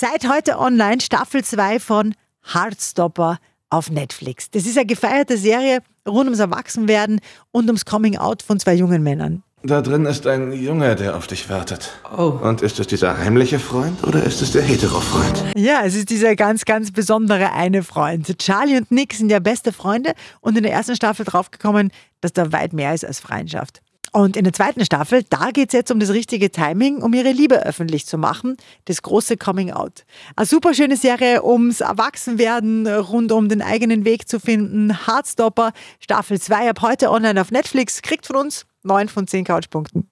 Seit heute online Staffel 2 von Heartstopper auf Netflix. Das ist eine gefeierte Serie rund ums Erwachsenwerden und ums Coming Out von zwei jungen Männern. Da drin ist ein Junge, der auf dich wartet. Oh. Und ist es dieser heimliche Freund oder ist es der hetero Freund? Ja, es ist dieser ganz, ganz besondere eine Freund. Charlie und Nick sind ja beste Freunde und in der ersten Staffel draufgekommen, dass da weit mehr ist als Freundschaft. Und in der zweiten Staffel, da geht es jetzt um das richtige Timing, um ihre Liebe öffentlich zu machen, das große Coming Out. Eine super schöne Serie ums Erwachsenwerden, rund um den eigenen Weg zu finden. Hardstopper, Staffel 2 ab heute online auf Netflix, kriegt von uns 9 von 10 Couchpunkten.